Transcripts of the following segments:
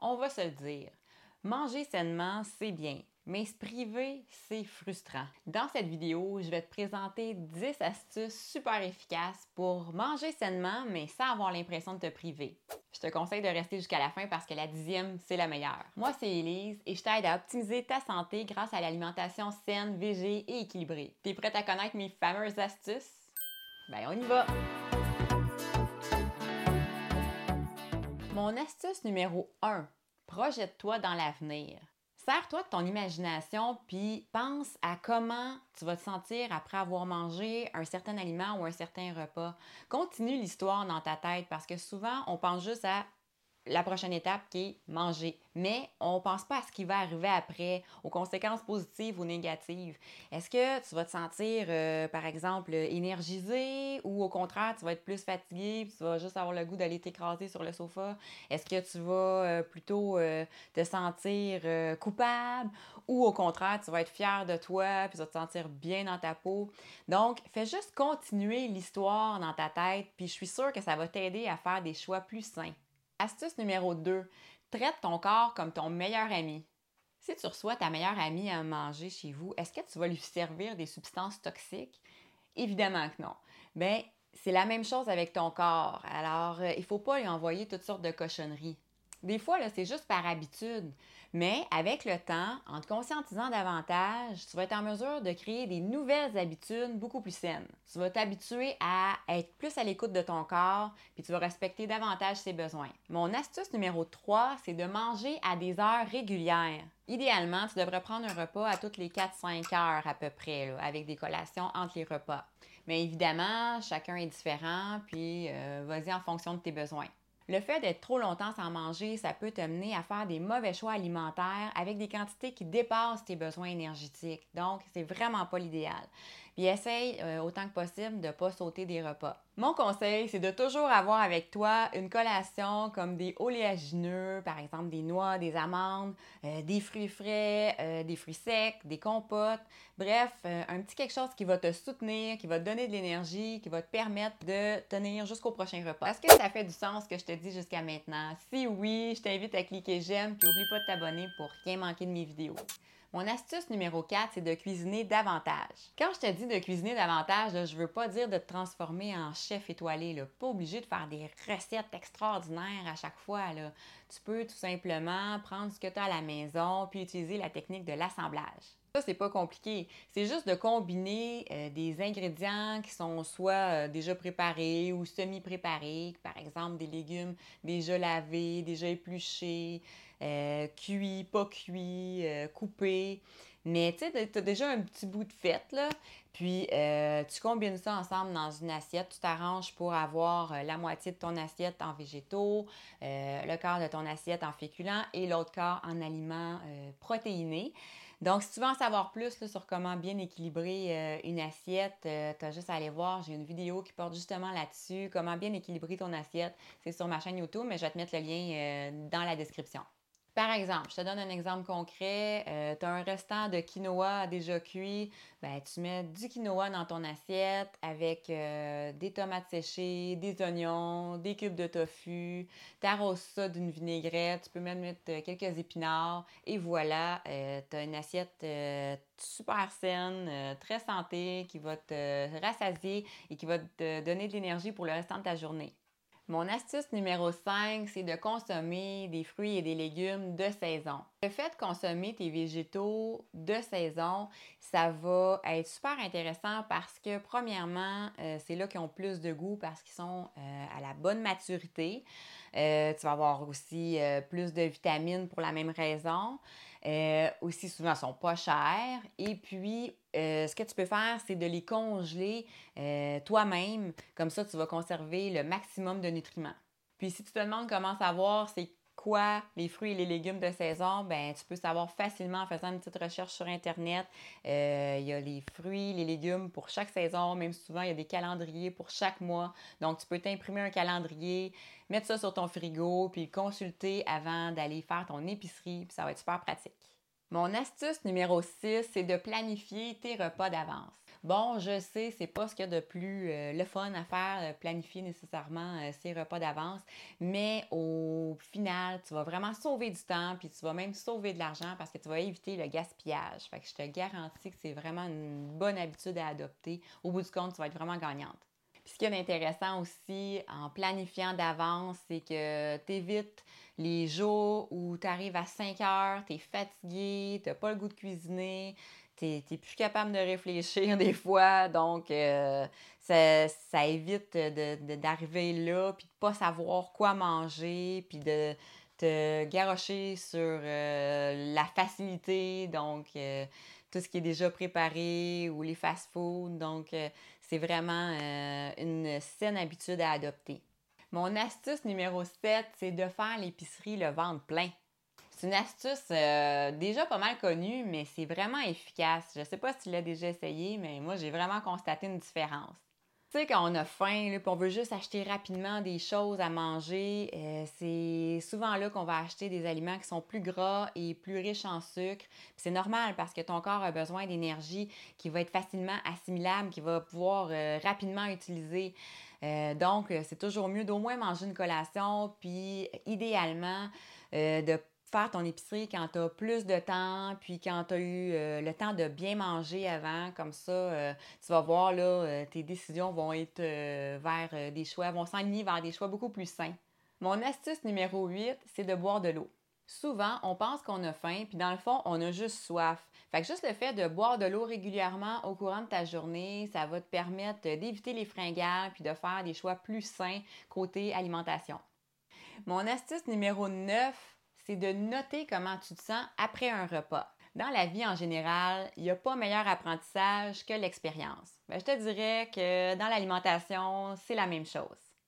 On va se le dire. Manger sainement, c'est bien, mais se priver, c'est frustrant. Dans cette vidéo, je vais te présenter 10 astuces super efficaces pour manger sainement, mais sans avoir l'impression de te priver. Je te conseille de rester jusqu'à la fin parce que la dixième, c'est la meilleure. Moi, c'est Elise et je t'aide à optimiser ta santé grâce à l'alimentation saine, végé et équilibrée. T'es prête à connaître mes fameuses astuces? Ben, on y va! Mon astuce numéro 1. Projette-toi dans l'avenir. Sers-toi de ton imagination puis pense à comment tu vas te sentir après avoir mangé un certain aliment ou un certain repas. Continue l'histoire dans ta tête parce que souvent on pense juste à la prochaine étape qui est manger. Mais on ne pense pas à ce qui va arriver après, aux conséquences positives ou négatives. Est-ce que tu vas te sentir, euh, par exemple, énergisé ou au contraire, tu vas être plus fatigué puis tu vas juste avoir le goût d'aller t'écraser sur le sofa? Est-ce que tu vas euh, plutôt euh, te sentir coupable ou au contraire, tu vas être fier de toi puis tu vas te sentir bien dans ta peau? Donc, fais juste continuer l'histoire dans ta tête puis je suis sûre que ça va t'aider à faire des choix plus sains. Astuce numéro 2. Traite ton corps comme ton meilleur ami. Si tu reçois ta meilleure amie à manger chez vous, est-ce que tu vas lui servir des substances toxiques? Évidemment que non. Bien, c'est la même chose avec ton corps. Alors, euh, il ne faut pas lui envoyer toutes sortes de cochonneries. Des fois, c'est juste par habitude. Mais avec le temps, en te conscientisant davantage, tu vas être en mesure de créer des nouvelles habitudes beaucoup plus saines. Tu vas t'habituer à être plus à l'écoute de ton corps, puis tu vas respecter davantage ses besoins. Mon astuce numéro 3, c'est de manger à des heures régulières. Idéalement, tu devrais prendre un repas à toutes les 4-5 heures à peu près, avec des collations entre les repas. Mais évidemment, chacun est différent, puis euh, vas-y en fonction de tes besoins. Le fait d'être trop longtemps sans manger, ça peut t'amener à faire des mauvais choix alimentaires avec des quantités qui dépassent tes besoins énergétiques. Donc, c'est vraiment pas l'idéal. Puis essaye euh, autant que possible de ne pas sauter des repas. Mon conseil, c'est de toujours avoir avec toi une collation comme des oléagineux, par exemple des noix, des amandes, euh, des fruits frais, euh, des fruits secs, des compotes. Bref, un petit quelque chose qui va te soutenir, qui va te donner de l'énergie, qui va te permettre de tenir jusqu'au prochain repas. Est-ce que ça fait du sens que je te dis jusqu'à maintenant? Si oui, je t'invite à cliquer j'aime, puis n'oublie pas de t'abonner pour rien manquer de mes vidéos. Mon astuce numéro 4, c'est de cuisiner davantage. Quand je te dis de cuisiner davantage, je ne veux pas dire de te transformer en chef étoilé. Là. Pas obligé de faire des recettes extraordinaires à chaque fois. Là. Tu peux tout simplement prendre ce que tu as à la maison puis utiliser la technique de l'assemblage. Ça, c'est pas compliqué. C'est juste de combiner euh, des ingrédients qui sont soit euh, déjà préparés ou semi-préparés, par exemple des légumes déjà lavés, déjà épluchés, euh, cuits, pas cuits, coupés. Mais tu sais, tu as déjà un petit bout de fête, là. Puis tu combines ça ensemble dans une assiette. Tu t'arranges pour avoir la moitié de ton assiette en végétaux, le quart de ton assiette en féculents et l'autre quart en aliments protéinés. Donc, si tu veux en savoir plus sur comment bien équilibrer euh, une assiette, euh, tu as juste à aller voir. J'ai une vidéo qui porte justement là-dessus, comment bien équilibrer ton assiette. C'est sur ma chaîne YouTube, mais je vais te mettre le lien euh, dans la description. Par exemple, je te donne un exemple concret. Euh, tu as un restant de quinoa déjà cuit. Ben, tu mets du quinoa dans ton assiette avec euh, des tomates séchées, des oignons, des cubes de tofu. Tu arroses ça d'une vinaigrette. Tu peux même mettre euh, quelques épinards. Et voilà, tu as une assiette super saine, très santé, qui va te rassasier et qui va te donner de l'énergie pour le restant de ta journée. Mon astuce numéro 5, c'est de consommer des fruits et des légumes de saison. Le fait de consommer tes végétaux de saison, ça va être super intéressant parce que premièrement, euh, c'est là qu'ils ont plus de goût parce qu'ils sont euh, à la bonne maturité. Euh, tu vas avoir aussi plus de vitamines pour la même raison. Aussi souvent, sont pas chers. Et puis, euh, ce que tu peux faire, c'est de les congeler euh, toi-même. Comme ça, tu vas conserver le maximum de nutriments. Puis si tu te demandes comment savoir c'est quoi les fruits et les légumes de saison, ben tu peux savoir facilement en faisant une petite recherche sur Internet. Euh, il y a les fruits, les légumes pour chaque saison, même souvent il y a des calendriers pour chaque mois. Donc tu peux t'imprimer un calendrier, mettre ça sur ton frigo, puis consulter avant d'aller faire ton épicerie, puis ça va être super pratique. Mon astuce numéro 6, c'est de planifier tes repas d'avance. Bon, je sais, c'est pas ce qu'il y a de plus euh, le fun à faire, planifier nécessairement euh, ses repas d'avance, mais au final, tu vas vraiment sauver du temps, puis tu vas même sauver de l'argent parce que tu vas éviter le gaspillage. Fait que je te garantis que c'est vraiment une bonne habitude à adopter. Au bout du compte, tu vas être vraiment gagnante. Puis ce qui est intéressant aussi en planifiant d'avance, c'est que tu évites les jours où tu arrives à 5 heures, tu es fatigué, tu pas le goût de cuisiner, tu n'es plus capable de réfléchir des fois. Donc, euh, ça, évite d'arriver là, puis de pas savoir quoi manger, puis de te garrocher sur euh, la facilité. Donc, euh, tout ce qui est déjà préparé ou les fast-foods. Donc, c'est vraiment une saine habitude à adopter. Mon astuce numéro 7, c'est de faire l'épicerie le ventre plein. C'est une astuce euh, déjà pas mal connue, mais c'est vraiment efficace. Je sais pas si tu l'as déjà essayé, mais moi, j'ai vraiment constaté une différence. Tu sais, quand on a faim, et on veut juste acheter rapidement des choses à manger, euh, c'est souvent là qu'on va acheter des aliments qui sont plus gras et plus riches en sucre. C'est normal parce que ton corps a besoin d'énergie qui va être facilement assimilable, qui va pouvoir euh, rapidement utiliser. Donc, c'est toujours mieux d'au moins manger une collation, puis idéalement, de faire ton épicerie quand tu as plus de temps, puis quand tu as eu euh, le temps de bien manger avant, comme ça, euh, tu vas voir, là, euh, tes décisions vont être vers des choix, vont s'enligner vers des choix beaucoup plus sains. Mon astuce numéro 8, c'est de boire de l'eau. Souvent, on pense qu'on a faim, puis dans le fond, on a juste soif. Fait que juste le fait de boire de l'eau régulièrement au courant de ta journée, ça va te permettre d'éviter les fringales, puis de faire des choix plus sains côté alimentation. Mon astuce numéro 9, c'est de noter comment tu te sens après un repas. Dans la vie en général, il n'y a pas meilleur apprentissage que l'expérience. Ben, je te dirais que dans l'alimentation, c'est la même chose.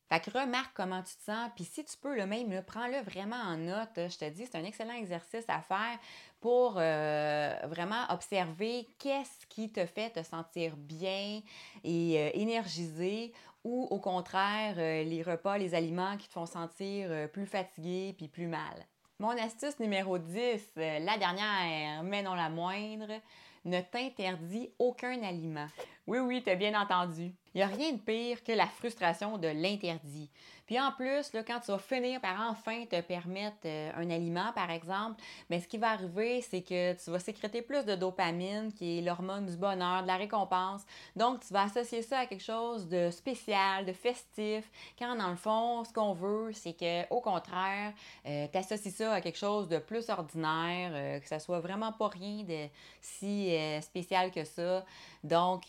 Fait que remarque comment tu te sens, puis si tu peux le même, prends-le vraiment en note. Je te dis, c'est un excellent exercice à faire pour euh, vraiment observer qu'est-ce qui te fait te sentir bien et euh, énergisé ou au contraire, euh, les repas, les aliments qui te font sentir plus fatigué puis plus mal. Mon astuce numéro 10, euh, la dernière, mais non la moindre, ne t'interdis aucun aliment. Oui, oui, tu as bien entendu. Il n'y a rien de pire que la frustration de l'interdit. Puis en plus, là, quand tu vas finir par enfin te permettre euh, un aliment, par exemple, mais ce qui va arriver, c'est que tu vas sécréter plus de dopamine, qui est l'hormone du bonheur, de la récompense. Donc, tu vas associer ça à quelque chose de spécial, de festif, quand dans le fond, ce qu'on veut, c'est que au contraire, euh, tu associes ça à quelque chose de plus ordinaire, euh, que ça soit vraiment pas rien de si spécial que ça. Donc,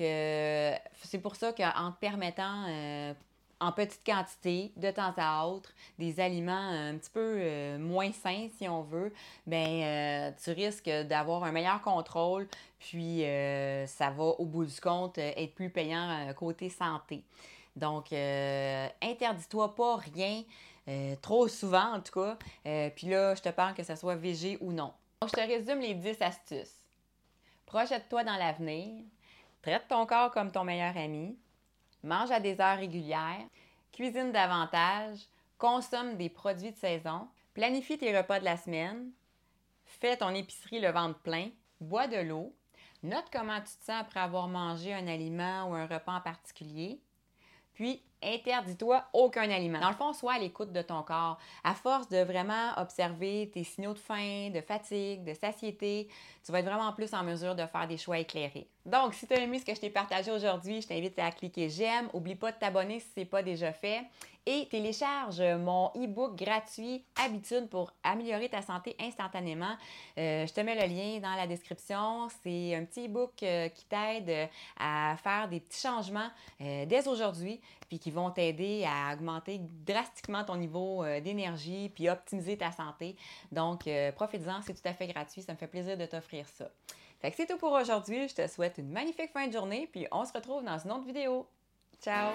c'est pour ça qu'en te permettant en petite quantité, de temps à autre, des aliments un petit peu euh, moins sains, si on veut, euh, tu risques d'avoir un meilleur contrôle, puis euh, ça va, au bout du compte, être plus payant côté santé. Donc, interdis-toi pas rien, trop souvent en tout cas. puis là, je te parle que ce soit végé ou non. Donc, je te résume les 10 astuces. Projette-toi dans l'avenir. Traite ton corps comme ton meilleur ami. Mange à des heures régulières, cuisine davantage, consomme des produits de saison, planifie tes repas de la semaine, fais ton épicerie le ventre plein, bois de l'eau, note comment tu te sens après avoir mangé un aliment ou un repas en particulier, puis interdis-toi aucun aliment. Dans le fond, sois à l'écoute de ton corps. À force de vraiment observer tes signaux de faim, de fatigue, de satiété, tu vas être vraiment plus en mesure de faire des choix éclairés. Donc, si tu as aimé ce que je t'ai partagé aujourd'hui, je t'invite à cliquer j'aime. Oublie pas de t'abonner si ce n'est pas déjà fait. Et télécharge mon e-book gratuit Habitude pour améliorer ta santé instantanément. Euh, je te mets le lien dans la description. C'est un petit e-book euh, qui t'aide à faire des petits changements euh, dès aujourd'hui, puis qui vont t'aider à augmenter drastiquement ton niveau d'énergie, puis optimiser ta santé. Donc, profite-en, c'est tout à fait gratuit. Ça me fait plaisir de t'offrir ça. Fait que c'est tout pour aujourd'hui. Je te souhaite une magnifique fin de journée, puis on se retrouve dans une autre vidéo. Ciao!